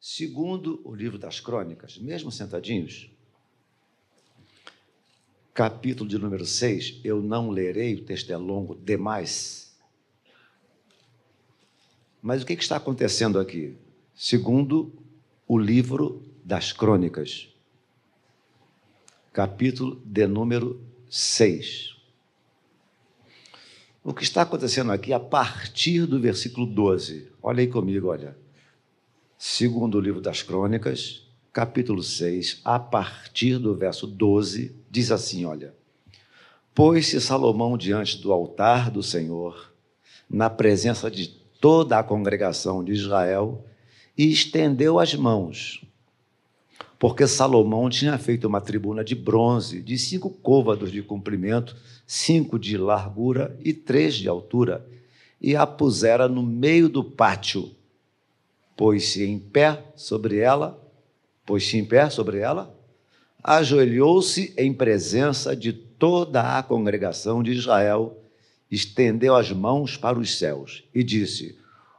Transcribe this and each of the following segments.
Segundo o livro das crônicas, mesmo sentadinhos, capítulo de número 6, eu não lerei, o texto é longo demais. Mas o que está acontecendo aqui? Segundo o livro das crônicas, capítulo de número 6. O que está acontecendo aqui a partir do versículo 12? Olha aí comigo, olha. Segundo o livro das Crônicas, capítulo 6, a partir do verso 12, diz assim: olha. Pôs-se Salomão diante do altar do Senhor, na presença de toda a congregação de Israel, e estendeu as mãos, porque Salomão tinha feito uma tribuna de bronze, de cinco côvados de comprimento, cinco de largura e três de altura, e a pusera no meio do pátio pôs-se em pé sobre ela, pôs-se em pé sobre ela, ajoelhou-se em presença de toda a congregação de Israel, estendeu as mãos para os céus e disse: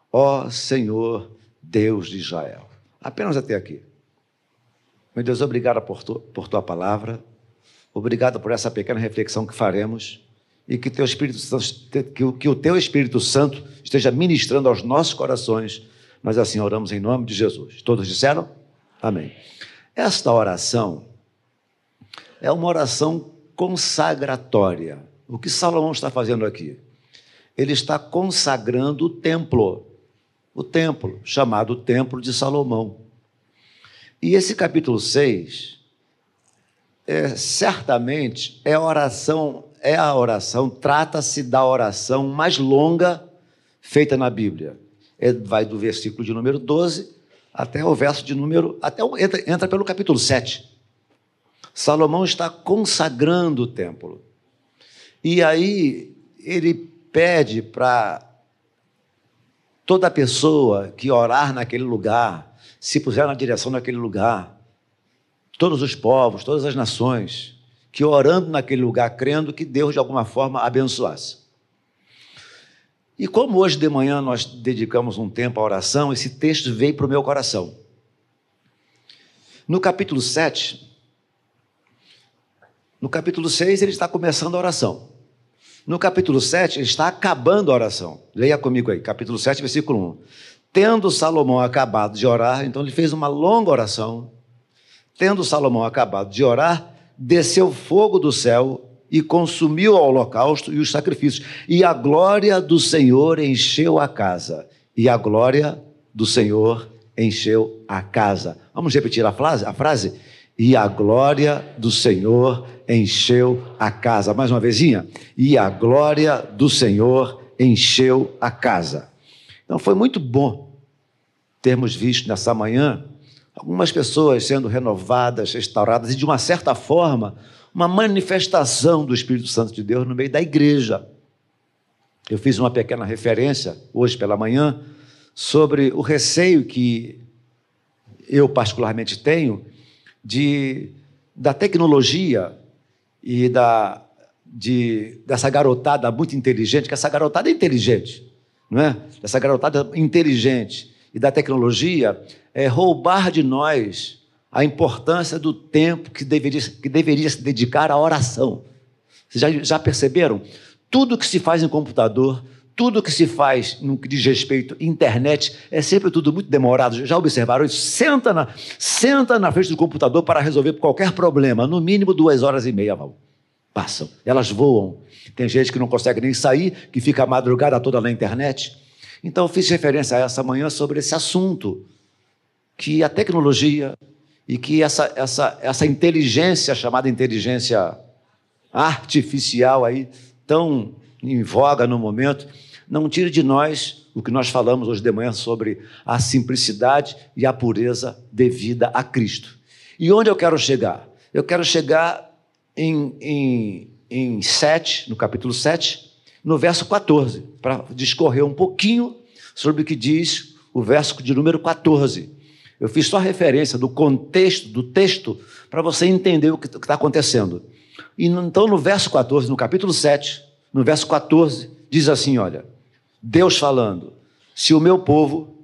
Ó oh, Senhor, Deus de Israel. Apenas até aqui. Meu Deus, obrigado por, tu, por tua palavra, obrigado por essa pequena reflexão que faremos e que, teu Espírito Santo, que, que o teu Espírito Santo esteja ministrando aos nossos corações nós assim oramos em nome de Jesus. Todos disseram? Amém. Esta oração é uma oração consagratória. O que Salomão está fazendo aqui? Ele está consagrando o templo, o templo, chamado Templo de Salomão. E esse capítulo 6 é, certamente é a oração, é a oração, trata-se da oração mais longa feita na Bíblia vai do versículo de número 12 até o verso de número. até entra, entra pelo capítulo 7. Salomão está consagrando o templo. E aí ele pede para toda pessoa que orar naquele lugar, se puser na direção daquele lugar, todos os povos, todas as nações, que orando naquele lugar, crendo que Deus de alguma forma abençoasse. E como hoje de manhã nós dedicamos um tempo à oração, esse texto veio para o meu coração. No capítulo 7, no capítulo 6, ele está começando a oração. No capítulo 7, ele está acabando a oração. Leia comigo aí, capítulo 7, versículo 1. Tendo Salomão acabado de orar, então ele fez uma longa oração. Tendo Salomão acabado de orar, desceu fogo do céu e consumiu o holocausto e os sacrifícios. E a glória do Senhor encheu a casa. E a glória do Senhor encheu a casa. Vamos repetir a frase? A frase? E a glória do Senhor encheu a casa. Mais uma vezinha. E a glória do Senhor encheu a casa. Então foi muito bom termos visto nessa manhã algumas pessoas sendo renovadas, restauradas e de uma certa forma uma manifestação do Espírito Santo de Deus no meio da igreja. Eu fiz uma pequena referência hoje pela manhã sobre o receio que eu particularmente tenho de da tecnologia e da de, dessa garotada muito inteligente, que essa garotada é inteligente, não é? Essa garotada inteligente e da tecnologia é roubar de nós a importância do tempo que deveria, que deveria se dedicar à oração. Vocês já, já perceberam? Tudo que se faz em computador, tudo que se faz no que diz respeito à internet, é sempre tudo muito demorado. Já observaram isso? Senta na, senta na frente do computador para resolver qualquer problema. No mínimo duas horas e meia vão. Passam. Elas voam. Tem gente que não consegue nem sair, que fica a madrugada toda na internet. Então, eu fiz referência a essa manhã sobre esse assunto. Que a tecnologia, e que essa, essa, essa inteligência, chamada inteligência artificial aí, tão em voga no momento, não tire de nós o que nós falamos hoje de manhã sobre a simplicidade e a pureza devida a Cristo. E onde eu quero chegar? Eu quero chegar em, em, em 7, no capítulo 7, no verso 14, para discorrer um pouquinho sobre o que diz o verso de número 14. Eu fiz só referência do contexto do texto para você entender o que está acontecendo. E então, no verso 14, no capítulo 7, no verso 14, diz assim: olha, Deus falando, se o meu povo,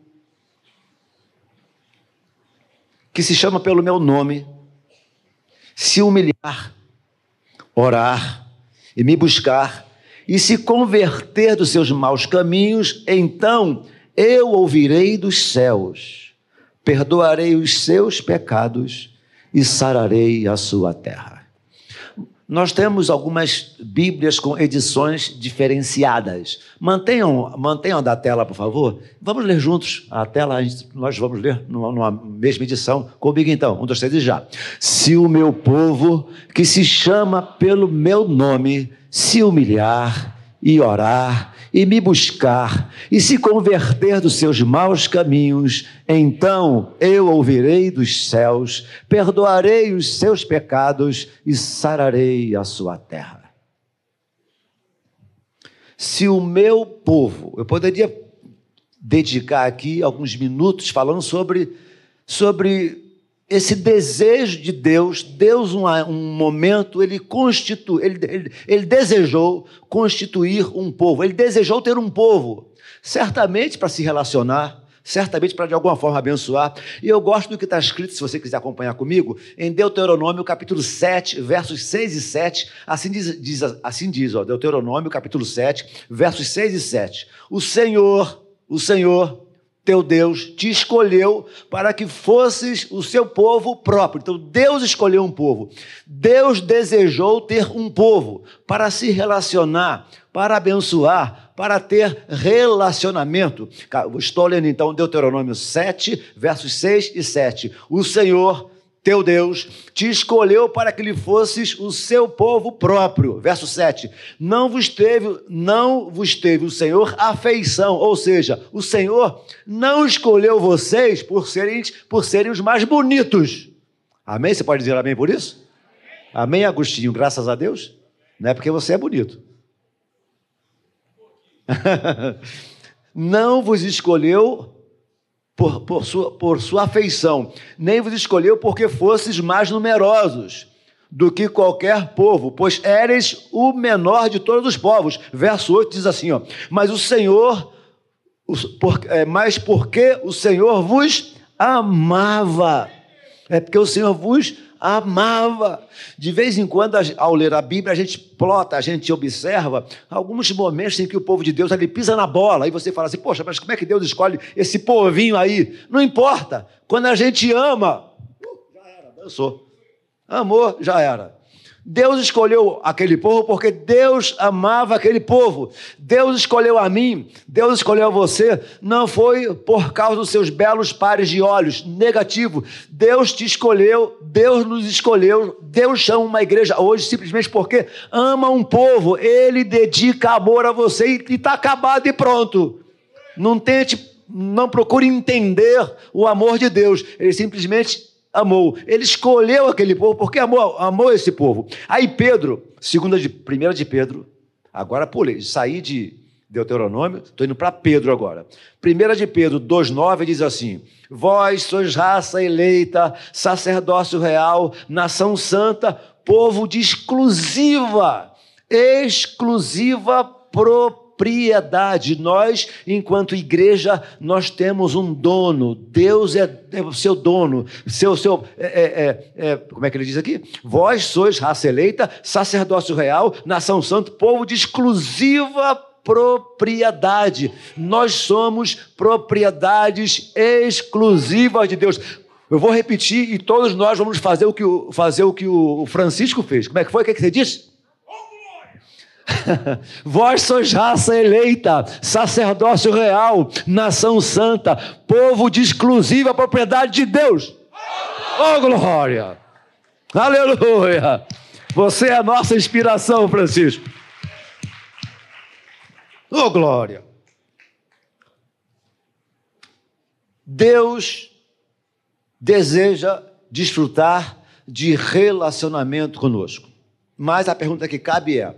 que se chama pelo meu nome, se humilhar, orar e me buscar, e se converter dos seus maus caminhos, então eu ouvirei dos céus, perdoarei os seus pecados e sararei a sua terra. Nós temos algumas Bíblias com edições diferenciadas. Mantenham, mantenham da tela, por favor. Vamos ler juntos a tela, nós vamos ler numa, numa mesma edição. Comigo então, um, dois, três já. Se o meu povo, que se chama pelo meu nome, se humilhar e orar e me buscar e se converter dos seus maus caminhos, então eu ouvirei dos céus, perdoarei os seus pecados e sararei a sua terra. Se o meu povo, eu poderia dedicar aqui alguns minutos falando sobre sobre esse desejo de Deus, Deus, um, um momento, ele constitui, ele, ele, ele desejou constituir um povo, ele desejou ter um povo, certamente para se relacionar, certamente para de alguma forma abençoar. E eu gosto do que está escrito, se você quiser acompanhar comigo, em Deuteronômio, capítulo 7, versos 6 e 7. Assim diz, diz assim diz ó, Deuteronômio, capítulo 7, versos 6 e 7. O Senhor, o Senhor, teu Deus te escolheu para que fosses o seu povo próprio. Então, Deus escolheu um povo. Deus desejou ter um povo para se relacionar, para abençoar, para ter relacionamento. Estou lendo então Deuteronômio 7, versos 6 e 7. O Senhor teu Deus, te escolheu para que lhe fosses o seu povo próprio. Verso 7. Não vos teve, não vos teve o Senhor afeição, ou seja, o Senhor não escolheu vocês por serem, por serem os mais bonitos. Amém? Você pode dizer amém por isso? Amém, Agostinho, graças a Deus. Não é porque você é bonito. não vos escolheu por, por, sua, por sua afeição, nem vos escolheu porque fosses mais numerosos do que qualquer povo, pois eres o menor de todos os povos. Verso 8 diz assim: ó, Mas o Senhor, por, é, mas porque o Senhor vos amava, é porque o Senhor vos amava. De vez em quando, ao ler a Bíblia, a gente plota, a gente observa alguns momentos em que o povo de Deus ali pisa na bola, e você fala assim: Poxa, mas como é que Deus escolhe esse povinho aí? Não importa, quando a gente ama, uh, já era, dançou. Amor, já era. Deus escolheu aquele povo porque Deus amava aquele povo. Deus escolheu a mim, Deus escolheu você, não foi por causa dos seus belos pares de olhos, negativo. Deus te escolheu, Deus nos escolheu, Deus chama uma igreja hoje simplesmente porque ama um povo, ele dedica amor a você e está acabado e pronto. Não tente, não procure entender o amor de Deus, ele simplesmente amou. Ele escolheu aquele povo porque amou, amou esse povo. Aí Pedro, segunda de, primeira de Pedro, agora pulei, saí de Deuteronômio, estou indo para Pedro agora. Primeira de Pedro 2,9 diz assim: Vós sois raça eleita, sacerdócio real, nação santa, povo de exclusiva, exclusiva propriedade propriedade. Nós, enquanto igreja, nós temos um dono. Deus é, é o seu dono. Seu, seu, é, é, é, é como é que ele diz aqui? Vós sois raça eleita, sacerdócio real, nação santa, povo de exclusiva propriedade. Nós somos propriedades exclusivas de Deus. Eu vou repetir e todos nós vamos fazer o que o, fazer o, que o Francisco fez. Como é que foi? O que, é que você disse? Vós sois raça eleita, sacerdócio real, nação santa, povo de exclusiva propriedade de Deus. Oh, glória! Aleluia! Você é a nossa inspiração, Francisco. Oh, glória! Deus deseja desfrutar de relacionamento conosco. Mas a pergunta que cabe é: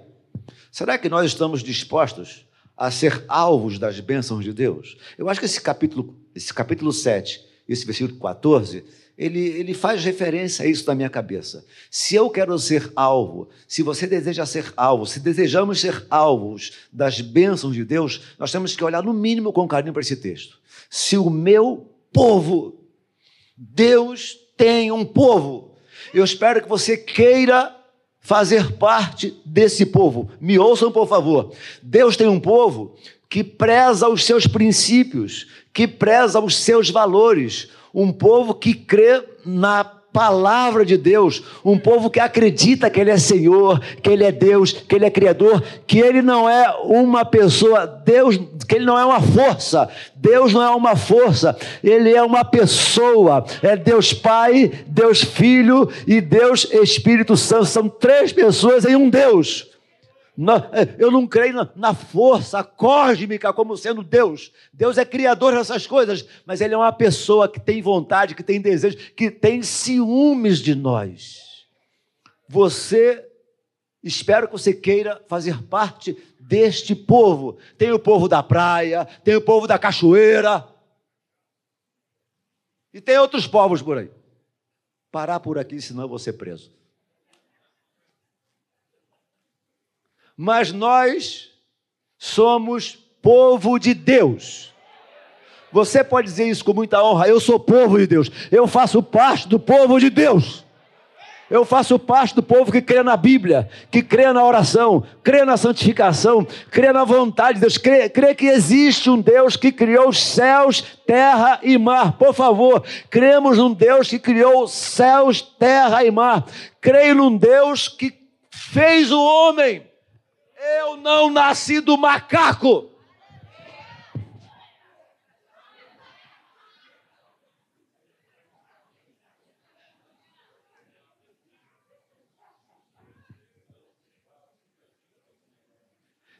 Será que nós estamos dispostos a ser alvos das bênçãos de Deus? Eu acho que esse capítulo, esse capítulo 7, esse versículo 14, ele, ele faz referência a isso na minha cabeça. Se eu quero ser alvo, se você deseja ser alvo, se desejamos ser alvos das bênçãos de Deus, nós temos que olhar no mínimo com carinho para esse texto. Se o meu povo, Deus tem um povo. Eu espero que você queira fazer parte desse povo. Me ouçam, por favor. Deus tem um povo que preza os seus princípios, que preza os seus valores, um povo que crê na palavra de Deus, um povo que acredita que Ele é Senhor, que Ele é Deus, que Ele é Criador, que Ele não é uma pessoa, Deus, que Ele não é uma força, Deus não é uma força, Ele é uma pessoa, é Deus Pai, Deus Filho e Deus Espírito Santo, são três pessoas em um Deus. É, eu não creio na, força cósmica como sendo Deus. Deus é criador dessas coisas, mas Ele é uma pessoa que tem vontade, que tem desejo, que tem ciúmes de nós. Você, espero que você queira fazer parte deste povo. Tem o povo da praia, tem o povo da cachoeira, e tem outros povos por aí. Parar por aqui, senão eu vou ser preso. Mas nós somos povo de Deus. Você pode dizer isso com muita honra. Eu sou povo de Deus. Eu faço parte do povo de Deus. Eu faço parte do povo que crê na Bíblia, que crê na oração, crê na santificação, crê na vontade de Deus, crê, crê que existe um Deus que criou os céus, terra e mar. Por favor, cremos num Deus que criou céus, terra e mar. Creio num Deus que fez o homem. Eu não nasci do macaco.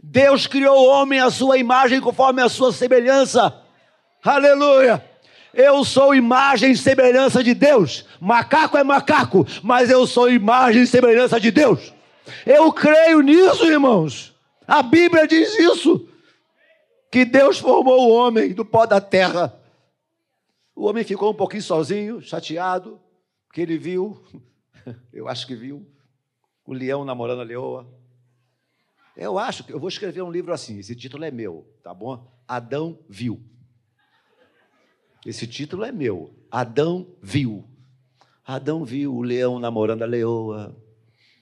Deus criou o homem à sua imagem conforme a sua semelhança. Aleluia! Eu sou imagem e semelhança de Deus. Macaco é macaco, mas eu sou imagem e semelhança de Deus. Eu creio nisso, irmãos. A Bíblia diz isso. Que Deus formou o homem do pó da terra. O homem ficou um pouquinho sozinho, chateado, porque ele viu, eu acho que viu, o leão namorando a leoa. Eu acho que eu vou escrever um livro assim, esse título é meu, tá bom? Adão viu. Esse título é meu. Adão viu. Adão viu o leão namorando a leoa.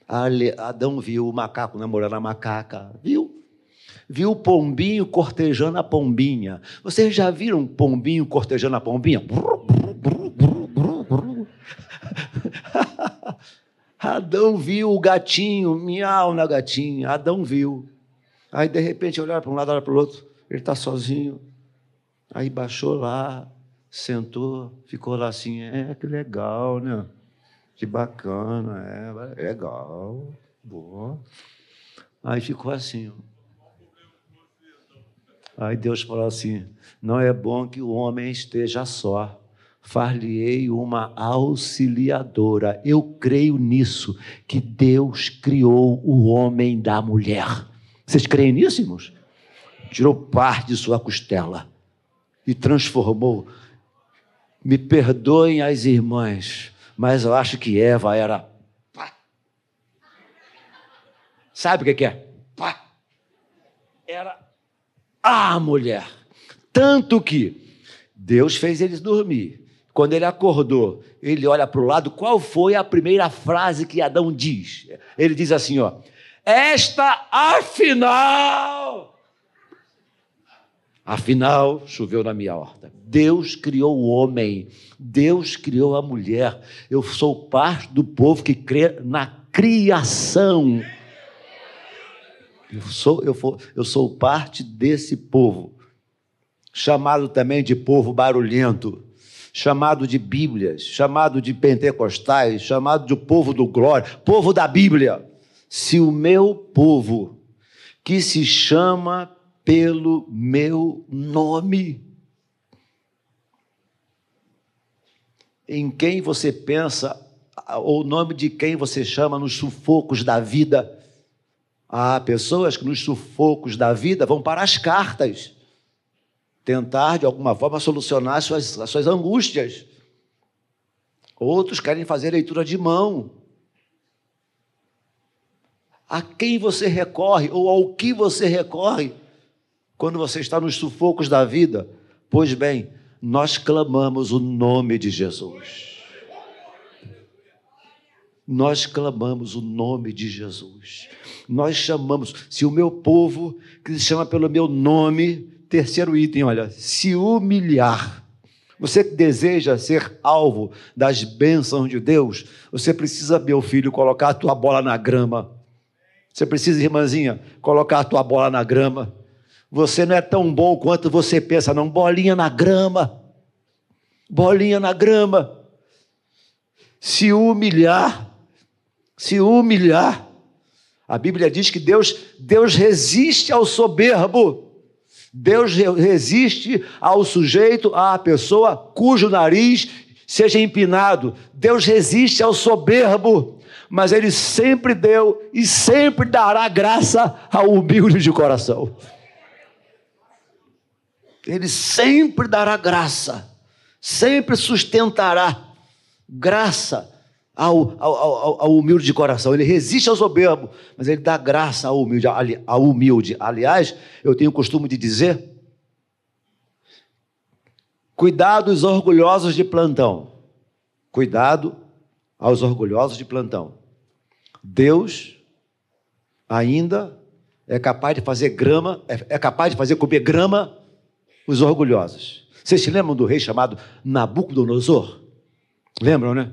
Adão viu o macaco namorando a macaca, viu? Viu o pombinho cortejando a pombinha. Vocês já viram um pombinho cortejando a pombinha? Adão viu o gatinho, miau na gatinha. Adão viu. Aí, de repente, olhar para um lado, olhar para o outro. Ele está sozinho. Aí baixou lá, sentou, ficou lá assim. É, que legal, né? Que bacana, é, legal, boa. Aí ficou assim. Aí Deus falou assim: não é bom que o homem esteja só. Far-lhe-ei uma auxiliadora. Eu creio nisso, que Deus criou o homem da mulher. Vocês creem nisso, irmãos? Tirou parte de sua costela e transformou. Me perdoem as irmãs, mas eu acho que Eva era. Pá. Sabe o que é? Pá. Era a mulher. Tanto que Deus fez eles dormir. Quando ele acordou, ele olha para o lado, qual foi a primeira frase que Adão diz? Ele diz assim: ó, esta afinal Afinal, choveu na minha horta. Deus criou o homem, Deus criou a mulher. Eu sou parte do povo que crê na criação. Eu sou, eu, for, eu sou parte desse povo, chamado também de povo barulhento, chamado de Bíblias, chamado de pentecostais, chamado de povo do glória, povo da Bíblia. Se o meu povo, que se chama pelo meu nome. Em quem você pensa, ou o nome de quem você chama nos sufocos da vida. Há pessoas que nos sufocos da vida vão para as cartas, tentar de alguma forma solucionar as suas, as suas angústias. Outros querem fazer leitura de mão. A quem você recorre ou ao que você recorre? Quando você está nos sufocos da vida, pois bem, nós clamamos o nome de Jesus. nós clamamos o nome de Jesus. Nós chamamos, se o meu povo, que se chama pelo meu nome, terceiro item, olha, se humilhar. Você que deseja ser alvo das bênçãos de Deus, você precisa, meu filho, colocar a tua bola na grama. Você precisa, irmãzinha, colocar a tua bola na grama. Você não é tão bom quanto você pensa, não. Bolinha na grama. Bolinha na grama. Se humilhar. Se humilhar. A Bíblia diz que Deus, Deus resiste ao soberbo. Deus resiste ao sujeito, à pessoa cujo nariz seja empinado. Deus resiste ao soberbo, mas Ele sempre deu e sempre dará graça ao humilde de coração. Ele sempre dará graça, sempre sustentará graça ao, ao, ao, ao, humilde de coração. Ele resiste ao soberbo, mas ele dá graça ao humilde, ao humilde. Aliás, eu tenho o costume de dizer: cuidado os orgulhosos de plantão. Cuidado aos orgulhosos de plantão. Deus ainda é capaz de fazer grama, é, é capaz de fazer comer grama os orgulhosos. Vocês se lembram do rei chamado Nabucodonosor? Lembram, né?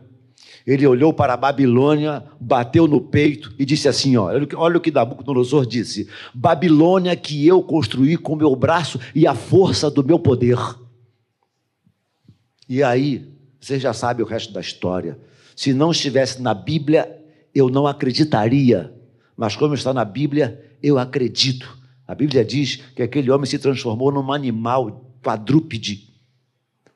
Ele olhou para a Babilônia, bateu no peito e disse assim: ó, olha o que Nabucodonosor disse: Babilônia que eu construí com meu braço e a força do meu poder. E aí, você já sabe o resto da história. Se não estivesse na Bíblia, eu não acreditaria. Mas como está na Bíblia, eu acredito. A Bíblia diz que aquele homem se transformou num animal quadrúpede.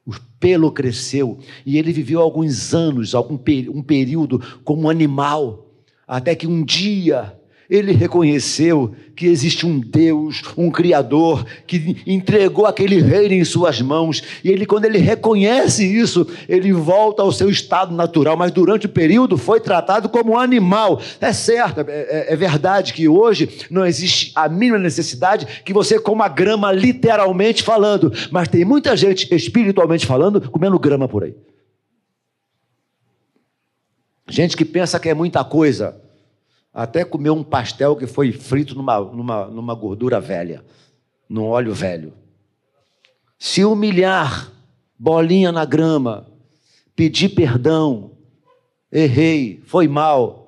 O pelo cresceu e ele viveu alguns anos, algum um período como animal, até que um dia ele reconheceu que existe um Deus, um Criador, que entregou aquele reino em suas mãos. E ele, quando ele reconhece isso, ele volta ao seu estado natural, mas durante o período foi tratado como um animal. É certo, é, é, é verdade que hoje não existe a mínima necessidade que você coma grama, literalmente falando, mas tem muita gente, espiritualmente falando, comendo grama por aí. Gente que pensa que é muita coisa até comer um pastel que foi frito numa, numa, numa gordura velha, num óleo velho. Se humilhar, bolinha na grama, pedir perdão, errei, foi mal,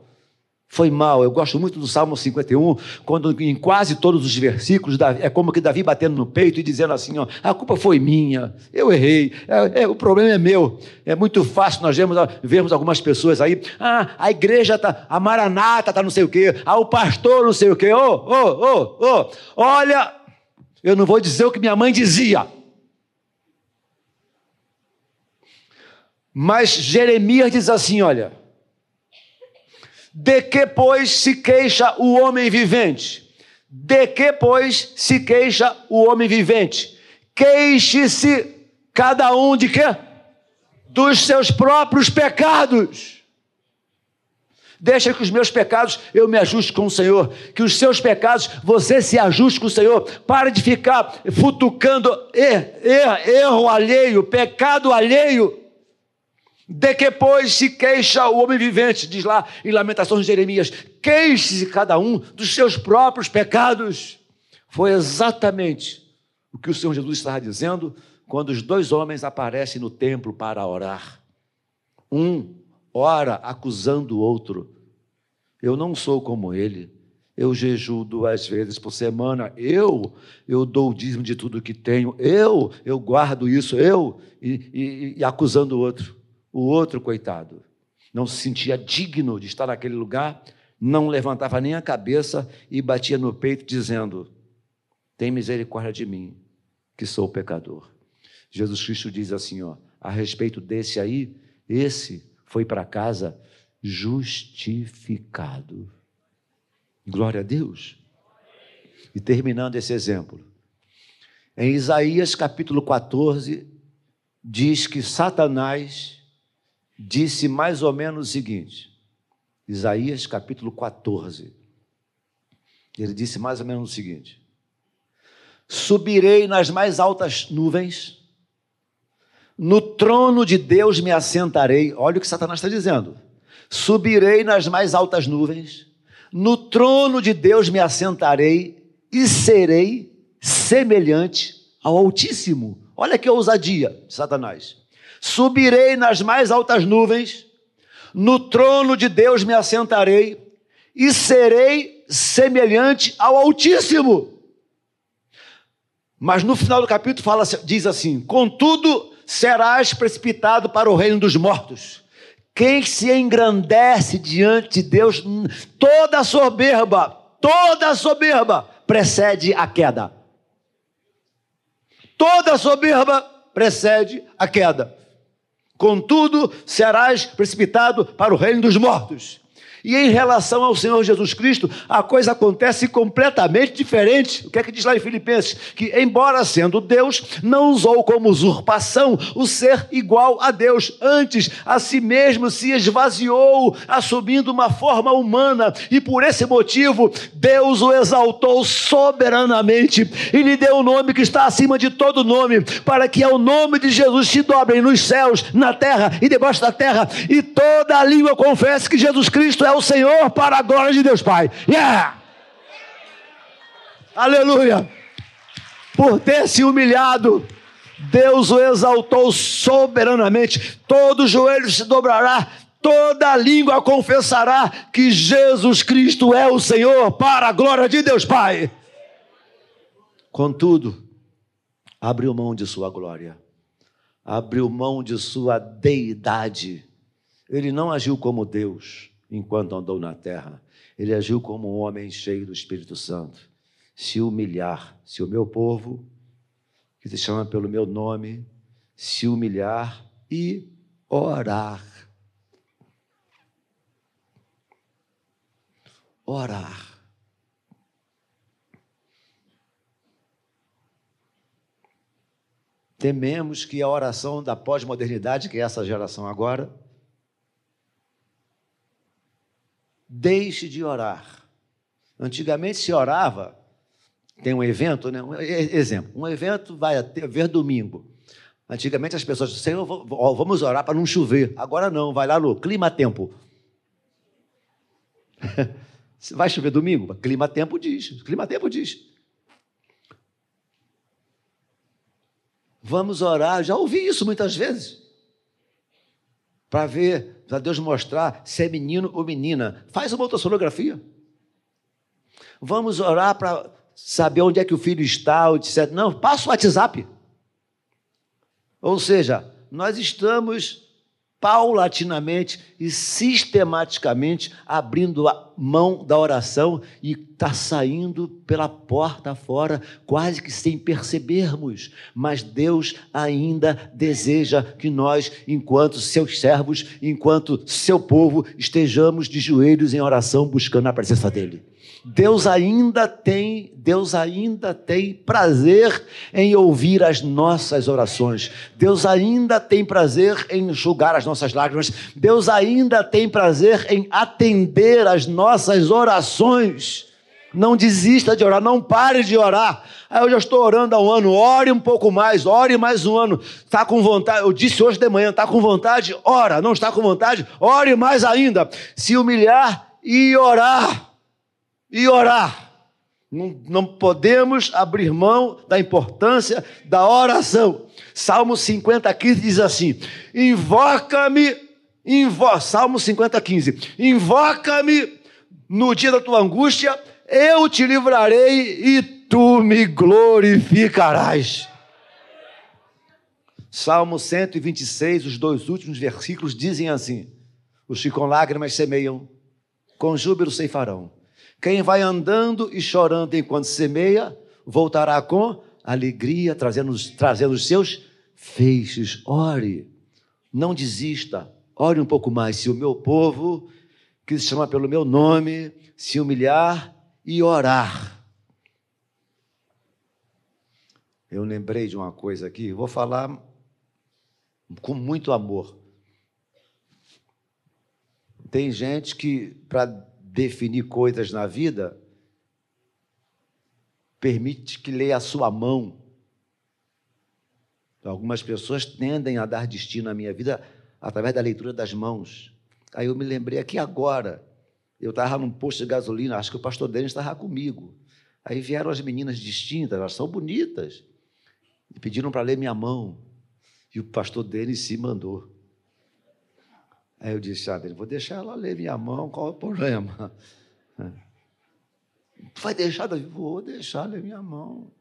foi mal. Eu gosto muito do Salmo 51, quando em quase todos os versículos é como que Davi batendo no peito e dizendo assim: ó, a culpa foi minha, eu errei, é, é, o problema é meu. É muito fácil nós vermos algumas pessoas aí, ah, a igreja está, a maranata está não sei o quê, ah, o pastor não sei o quê, ô, ô, ô, ô, olha, eu não vou dizer o que minha mãe dizia. Mas Jeremias diz assim: olha, de que, pois, se queixa o homem vivente? De que, pois, se queixa o homem vivente? Queixe-se cada um de quê? Dos seus próprios pecados. Deixa que os meus pecados eu me ajuste com o Senhor. Que os seus pecados você se ajuste com o Senhor. Para de ficar futucando er, er, erro alheio, pecado alheio de que, pois, se queixa o homem vivente, diz lá em Lamentações de Jeremias, queixe-se cada um dos seus próprios pecados. Foi exatamente o que o Senhor Jesus estava dizendo quando os dois homens aparecem no templo para orar. Um ora acusando o outro. Eu não sou como ele. Eu jejuo duas vezes por semana. Eu, eu dou o dízimo de tudo que tenho. Eu, eu guardo isso. Eu, e, e, e acusando o outro. O outro, coitado, não se sentia digno de estar naquele lugar, não levantava nem a cabeça e batia no peito, dizendo: Tem misericórdia de mim, que sou pecador. Jesus Cristo diz assim, ó, a respeito desse aí, esse foi para casa justificado. Glória a Deus. E terminando esse exemplo, em Isaías capítulo 14, diz que Satanás disse mais ou menos o seguinte, Isaías capítulo 14. Ele disse mais ou menos o seguinte: Subirei nas mais altas nuvens, no trono de Deus me assentarei. Olha o que Satanás está dizendo. Subirei nas mais altas nuvens, no trono de Deus me assentarei e serei semelhante ao Altíssimo. Olha que ousadia, Satanás. Subirei nas mais altas nuvens, no trono de Deus me assentarei e serei semelhante ao Altíssimo. Mas no final do capítulo fala, diz assim: Contudo, serás precipitado para o reino dos mortos. Quem se engrandece diante de Deus, toda soberba, toda soberba precede a queda. Toda soberba precede a queda. Contudo, serás precipitado para o reino dos mortos. E em relação ao Senhor Jesus Cristo, a coisa acontece completamente diferente. O que é que diz lá em Filipenses? Que, embora sendo Deus, não usou como usurpação o ser igual a Deus. Antes, a si mesmo se esvaziou, assumindo uma forma humana, e por esse motivo, Deus o exaltou soberanamente e lhe deu o um nome que está acima de todo nome, para que ao nome de Jesus se dobrem nos céus, na terra e debaixo da terra, e toda a língua confesse que Jesus Cristo é é o Senhor para a glória de Deus Pai. Yeah! Aleluia! Por ter se humilhado, Deus o exaltou soberanamente. Todo joelho se dobrará, toda língua confessará que Jesus Cristo é o Senhor para a glória de Deus Pai. Contudo, abriu mão de sua glória, abriu mão de sua deidade. Ele não agiu como Deus enquanto andou na terra. Ele agiu como um homem cheio do Espírito Santo. Se humilhar, se o meu povo, que se chama pelo meu nome, se humilhar e orar. Orar. Tememos que a oração da pós-modernidade, que é essa geração agora, deixe de orar. Antigamente se orava, tem um evento, né? Um exemplo, um evento vai haver domingo. Antigamente as pessoas diziam, vamos orar para não chover. Agora não, vai lá no clima-tempo. vai chover domingo? Clima-tempo diz. Clima-tempo diz. Vamos orar. Já ouvi isso muitas vezes para ver, para Deus mostrar se é menino ou menina. Faz uma ultrassonografia. Vamos orar para saber onde é que o filho está, etc. Não, passa o WhatsApp. Ou seja, nós estamos paulatinamente e sistematicamente abrindo a mão da oração e está saindo pela porta fora, quase que sem percebermos. Mas Deus ainda deseja que nós, enquanto seus servos, enquanto seu povo, estejamos de joelhos em oração buscando a presença dEle. Deus ainda tem, Deus ainda tem prazer em ouvir as nossas orações. Deus ainda tem prazer em enxugar as nossas lágrimas. Deus ainda tem prazer em atender as nossas orações. Não desista de orar, não pare de orar. Aí eu já estou orando há um ano, ore um pouco mais, ore mais um ano. Está com vontade, eu disse hoje de manhã, está com vontade? Ora, não está com vontade? Ore mais ainda. Se humilhar e orar e orar. Não, não, podemos abrir mão da importância da oração. Salmo 50, 15 diz assim: Invoca-me, invo Salmo 50, 15: Invoca-me no dia da tua angústia, eu te livrarei e tu me glorificarás. Salmo 126, os dois últimos versículos dizem assim: Os que com lágrimas semeiam, com júbilo ceifarão. Quem vai andando e chorando enquanto semeia, voltará com alegria, trazendo, trazendo os seus feixes. Ore, não desista, ore um pouco mais. Se o meu povo, que se chama pelo meu nome, se humilhar e orar. Eu lembrei de uma coisa aqui, vou falar com muito amor. Tem gente que, para definir coisas na vida, permite que leia a sua mão. Algumas pessoas tendem a dar destino à minha vida através da leitura das mãos. Aí eu me lembrei aqui agora. Eu estava num posto de gasolina, acho que o pastor Denis estava comigo. Aí vieram as meninas distintas, elas são bonitas. E pediram para ler minha mão. E o pastor Denis se mandou. Aí eu disse, ah, vou deixar ela ler minha mão, qual é o problema? Vai deixar, Davi? Vou deixar ler minha mão.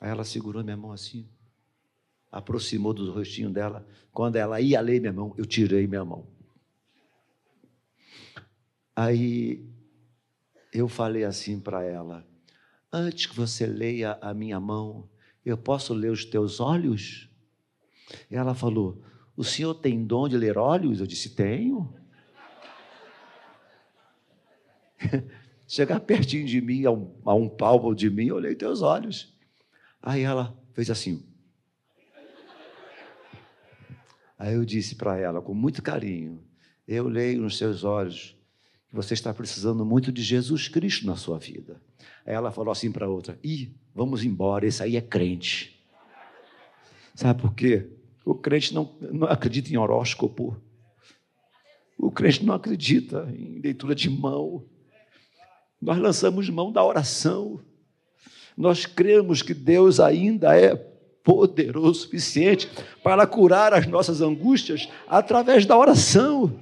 Aí ela segurou minha mão assim, aproximou do rostinho dela. Quando ela ia ler minha mão, eu tirei minha mão. Aí eu falei assim para ela: Antes que você leia a minha mão, eu posso ler os teus olhos? E ela falou: O senhor tem dom de ler olhos? Eu disse: Tenho. Chegar pertinho de mim, a um, a um palmo de mim, eu olhei teus olhos. Aí ela fez assim. Aí eu disse para ela, com muito carinho: Eu leio nos seus olhos que você está precisando muito de Jesus Cristo na sua vida. Aí ela falou assim para outra: Ih, vamos embora, esse aí é crente. Sabe por quê? O crente não, não acredita em horóscopo. O crente não acredita em leitura de mão. Nós lançamos mão da oração. Nós cremos que Deus ainda é poderoso o suficiente para curar as nossas angústias através da oração,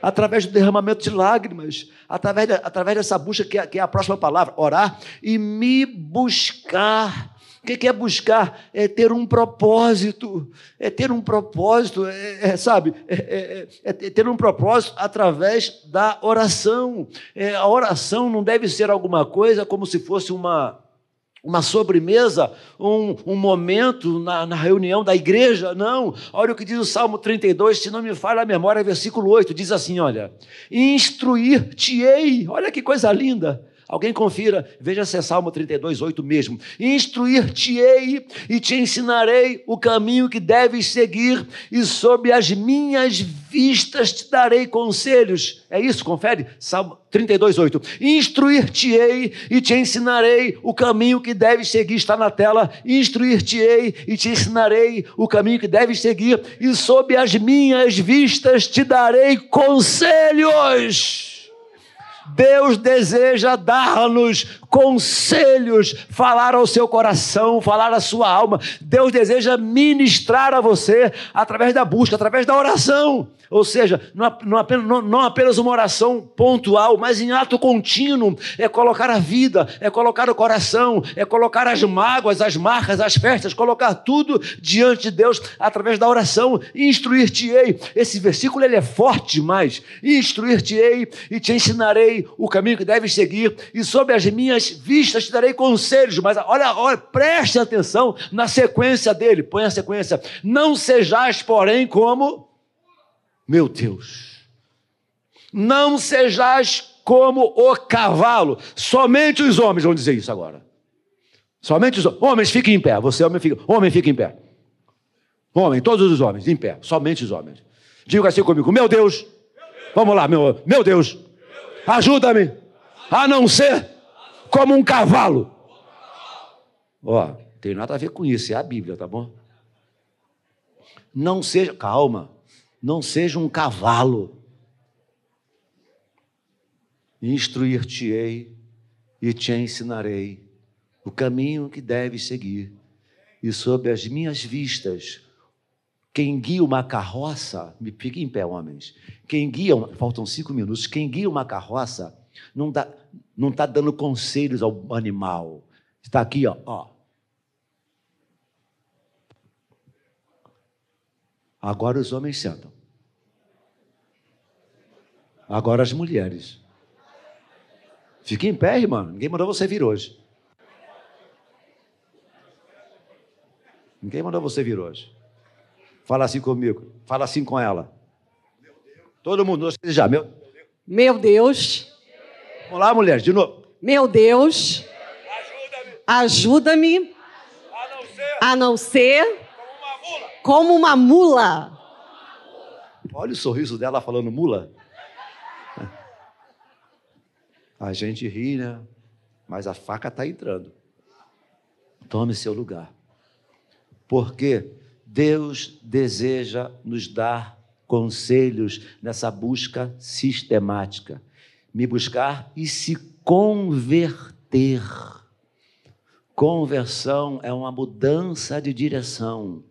através do derramamento de lágrimas, através, de, através dessa busca que é, que é a próxima palavra, orar e me buscar. O que é buscar? É ter um propósito, é ter um propósito, é, é sabe? É, é, é, é, ter um propósito através da oração. É, a oração não deve ser alguma coisa como se fosse uma, uma sobremesa, um, um momento na, na, reunião da igreja, não. Olha o que diz o Salmo 32, se não me falha a memória, versículo 8, diz assim: olha, instruir-te-ei, olha que coisa linda, Alguém confira, veja se é Salmo 32, 8 mesmo. Instruir-te-ei e te ensinarei o caminho que deves seguir, e sob as minhas vistas te darei conselhos. É isso, confere? Salmo 32, 8. Instruir-te-ei e te ensinarei o caminho que deves seguir. Está na tela. Instruir-te-ei e te ensinarei o caminho que deves seguir, e sob as minhas vistas te darei conselhos. Deus deseja dar-nos conselhos, falar ao seu coração, falar à sua alma. Deus deseja ministrar a você através da busca, através da oração. Ou seja, não, apenas, não apenas uma oração pontual, mas em ato contínuo. É colocar a vida, é colocar o coração, é colocar as mágoas, as marcas, as festas, colocar tudo diante de Deus através da oração. Instruir-te-ei. Esse versículo ele é forte demais. Instruir-te-ei e te ensinarei o caminho que deves seguir, e sob as minhas vistas te darei conselhos, mas olha, olha, preste atenção na sequência dele, põe a sequência. Não sejais, porém, como meu Deus. Não sejais como o cavalo. Somente os homens vão dizer isso agora. Somente os homens fiquem em pé. Você homem fica, homem fica em pé. Homem, todos os homens em pé, somente os homens. Diga assim comigo, meu Deus. Vamos lá, meu, meu Deus. Ajuda-me a não ser como um cavalo. Ó, tem nada a ver com isso, é a Bíblia, tá bom? Não seja, calma, não seja um cavalo. Instruir-te-ei e te ensinarei o caminho que deves seguir, e sob as minhas vistas, quem guia uma carroça, me fique em pé, homens. Quem guia, faltam cinco minutos. Quem guia uma carroça não dá, não está dando conselhos ao animal. Está aqui, ó, ó. Agora os homens sentam. Agora as mulheres. Fique em pé, irmã. Ninguém mandou você vir hoje. Ninguém mandou você vir hoje. Fala assim comigo. Fala assim com ela. Todo mundo, já. Meu, meu Deus. Vamos lá, mulher, de novo. Meu Deus, ajuda-me ajuda a, não ser, a não ser como uma mula. Como uma mula. Olha o sorriso dela falando mula. A gente ri, né? Mas a faca está entrando. Tome seu lugar. Porque Deus deseja nos dar conselhos nessa busca sistemática. Me buscar e se converter. Conversão é uma mudança de direção.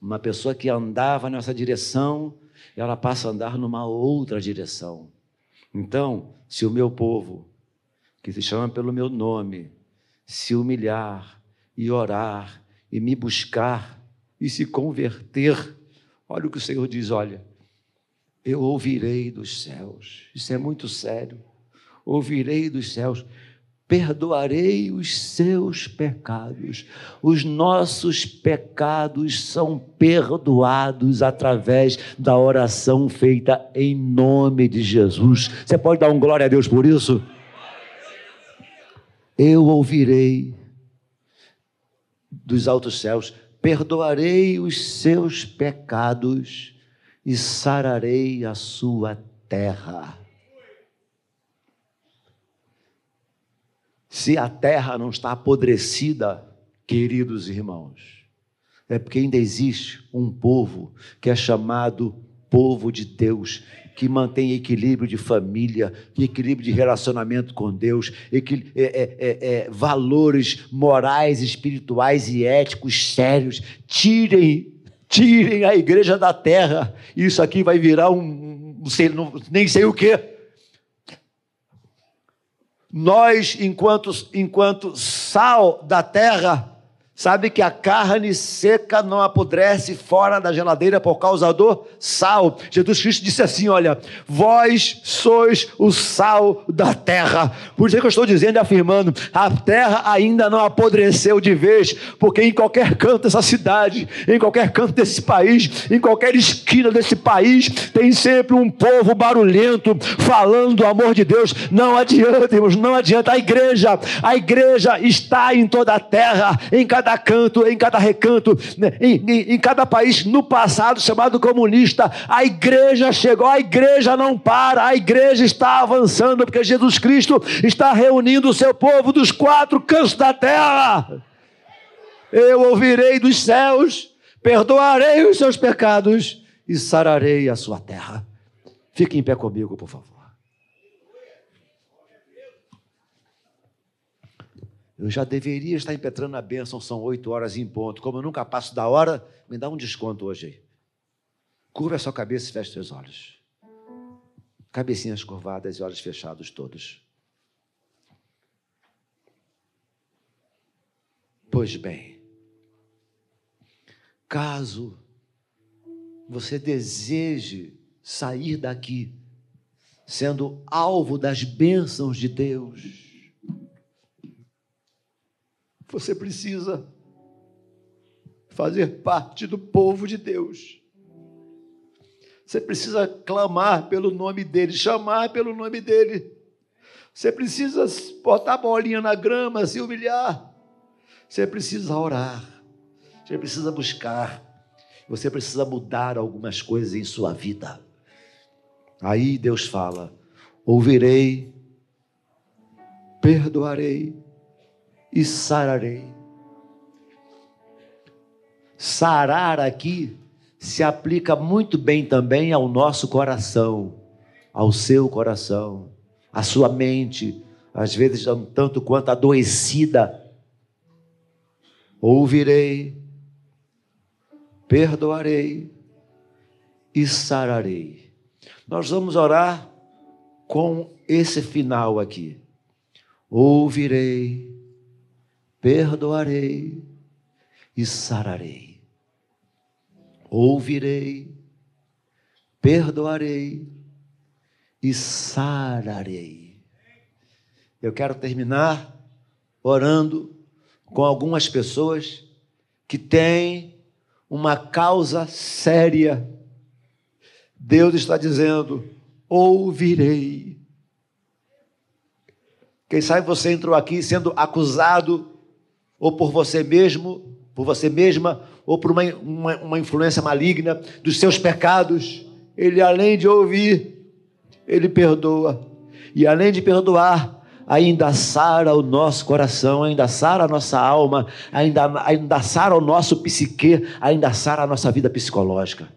Uma pessoa que andava nessa direção, ela passa a andar numa outra direção. Então, se o meu povo, que se chama pelo meu nome, se humilhar e orar e me buscar e se converter, olha o que o Senhor diz: olha, eu ouvirei dos céus. Isso é muito sério. Ouvirei dos céus perdoarei os seus pecados. Os nossos pecados são perdoados através da oração feita em nome de Jesus. Você pode dar um glória a Deus por isso? Eu ouvirei dos altos céus, perdoarei os seus pecados e sararei a sua terra. Se a terra não está apodrecida, queridos irmãos, é porque ainda existe um povo que é chamado povo de Deus, que mantém equilíbrio de família, equilíbrio de relacionamento com Deus, é, é, é, é, valores morais, espirituais e éticos sérios. Tirem, tirem a igreja da terra. Isso aqui vai virar um, um sei, não, nem sei o que. Nós, enquanto, enquanto sal da terra, Sabe que a carne seca não apodrece fora da geladeira por causa do sal. Jesus Cristo disse assim: Olha, vós sois o sal da terra. Por isso que eu estou dizendo e afirmando: a terra ainda não apodreceu de vez, porque em qualquer canto dessa cidade, em qualquer canto desse país, em qualquer esquina desse país, tem sempre um povo barulhento falando do amor de Deus. Não adianta, irmãos, não adianta. A igreja, a igreja está em toda a terra, em cada cada canto, em cada recanto, né, em, em, em cada país no passado chamado comunista, a igreja chegou, a igreja não para, a igreja está avançando, porque Jesus Cristo está reunindo o seu povo dos quatro cantos da terra. Eu ouvirei dos céus, perdoarei os seus pecados e sararei a sua terra. Fique em pé comigo, por favor. Eu já deveria estar impetrando a bênção, são oito horas em ponto. Como eu nunca passo da hora, me dá um desconto hoje aí. Curva a sua cabeça e feche seus olhos. Cabecinhas curvadas e olhos fechados todos. Pois bem, caso você deseje sair daqui sendo alvo das bênçãos de Deus, você precisa fazer parte do povo de Deus. Você precisa clamar pelo nome dele, chamar pelo nome dele. Você precisa botar a bolinha na grama, se humilhar. Você precisa orar. Você precisa buscar. Você precisa mudar algumas coisas em sua vida. Aí Deus fala: ouvirei, perdoarei e sararei. Sarar aqui se aplica muito bem também ao nosso coração, ao seu coração, à sua mente, às vezes tanto quanto adoecida. Ouvirei, perdoarei e sararei. Nós vamos orar com esse final aqui. Ouvirei, perdoarei e sararei. Ouvirei, perdoarei e sararei. Eu quero terminar orando com algumas pessoas que têm uma causa séria. Deus está dizendo: ouvirei. Quem sabe você entrou aqui sendo acusado ou por você mesmo, por você mesma, ou por uma, uma, uma influência maligna dos seus pecados, ele além de ouvir, ele perdoa. E além de perdoar, ainda sara o nosso coração, ainda sara a nossa alma, ainda, ainda sara o nosso psique, ainda sara a nossa vida psicológica.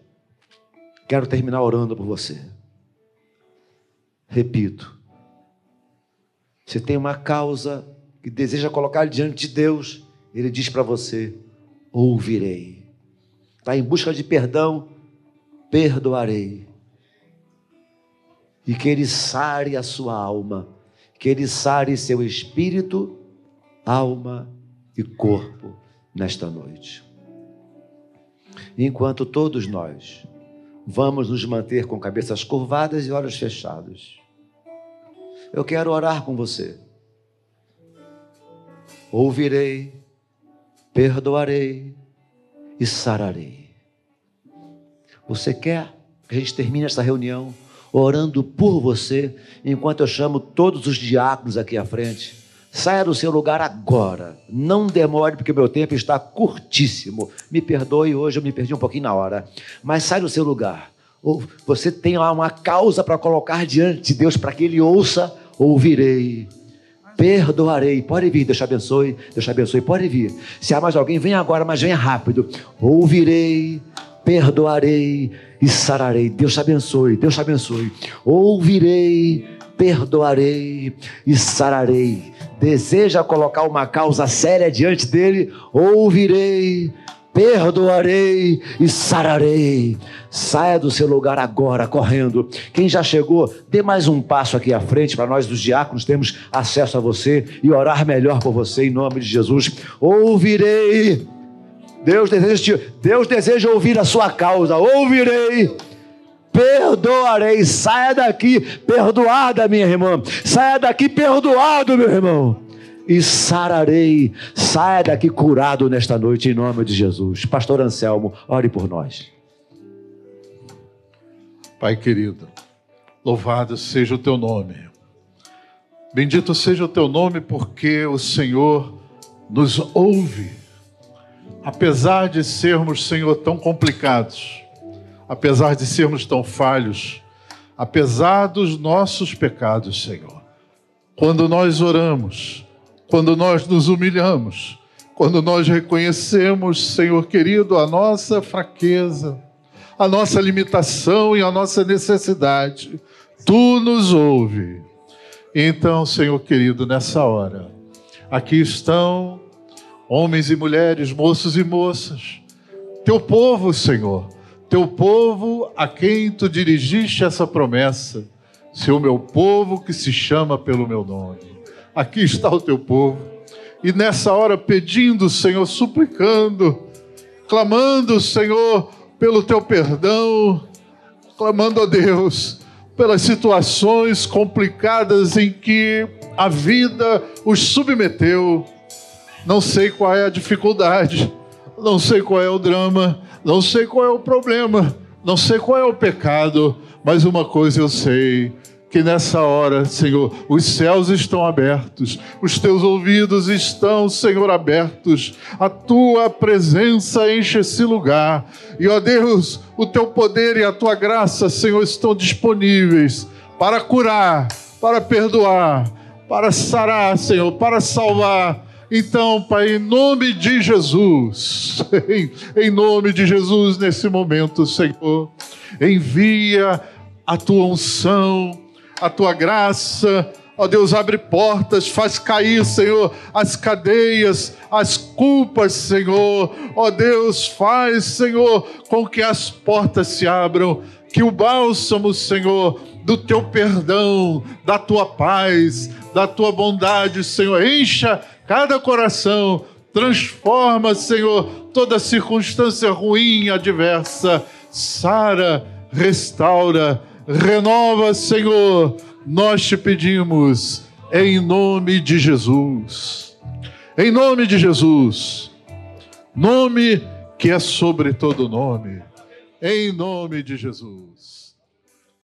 Quero terminar orando por você. Repito, você tem uma causa que deseja colocar diante de Deus, Ele diz para você: ouvirei. Está em busca de perdão, perdoarei. E que Ele sare a sua alma, que Ele sare seu espírito, alma e corpo nesta noite. Enquanto todos nós vamos nos manter com cabeças curvadas e olhos fechados, eu quero orar com você. Ouvirei, perdoarei e sararei. Você quer que a gente termine essa reunião orando por você, enquanto eu chamo todos os diáconos aqui à frente? Saia do seu lugar agora. Não demore, porque meu tempo está curtíssimo. Me perdoe, hoje eu me perdi um pouquinho na hora. Mas sai do seu lugar. Você tem lá uma causa para colocar diante de Deus para que Ele ouça, ouvirei. Perdoarei. Pode vir, Deus te abençoe. Deus te abençoe. Pode vir. Se há mais alguém, venha agora, mas venha rápido. Ouvirei, perdoarei e sararei. Deus te abençoe. Deus te abençoe. Ouvirei, perdoarei e sararei. Deseja colocar uma causa séria diante dele? Ouvirei, perdoarei e sararei. Saia do seu lugar agora, correndo. Quem já chegou, dê mais um passo aqui à frente para nós, dos diáconos, termos acesso a você e orar melhor por você, em nome de Jesus. Ouvirei. Deus deseja, Deus deseja ouvir a sua causa. Ouvirei perdoarei. Saia daqui perdoada, minha irmã. Saia daqui perdoado, meu irmão. E sararei. Saia daqui curado nesta noite, em nome de Jesus. Pastor Anselmo, ore por nós. Pai querido, louvado seja o teu nome. Bendito seja o teu nome, porque o Senhor nos ouve. Apesar de sermos, Senhor, tão complicados, apesar de sermos tão falhos, apesar dos nossos pecados, Senhor. Quando nós oramos, quando nós nos humilhamos, quando nós reconhecemos, Senhor querido, a nossa fraqueza, a nossa limitação e a nossa necessidade, tu nos ouve. Então, Senhor querido, nessa hora, aqui estão homens e mulheres, moços e moças, teu povo, Senhor teu povo a quem tu dirigiste essa promessa, se o meu povo que se chama pelo meu nome. Aqui está o teu povo. E nessa hora pedindo, Senhor, suplicando, clamando, Senhor, pelo teu perdão, clamando a Deus pelas situações complicadas em que a vida os submeteu. Não sei qual é a dificuldade, não sei qual é o drama, não sei qual é o problema, não sei qual é o pecado, mas uma coisa eu sei: que nessa hora, Senhor, os céus estão abertos, os teus ouvidos estão, Senhor, abertos, a tua presença enche esse lugar, e ó Deus, o teu poder e a tua graça, Senhor, estão disponíveis para curar, para perdoar, para sarar, Senhor, para salvar. Então, Pai, em nome de Jesus, em, nome de Jesus, nesse momento, Senhor, envia a tua unção, a tua graça, Ó Deus, abre portas, faz cair, Senhor, as cadeias, as culpas, Senhor. Ó Deus, faz, Senhor, com que as portas se abram, que o bálsamo, Senhor, do teu perdão, da tua paz, da tua bondade, Senhor, encha cada coração, transforma, Senhor, toda circunstância ruim, adversa, sara, restaura, renova, Senhor, nós te pedimos, em nome de Jesus. Em nome de Jesus, nome que é sobre todo nome, em nome de Jesus.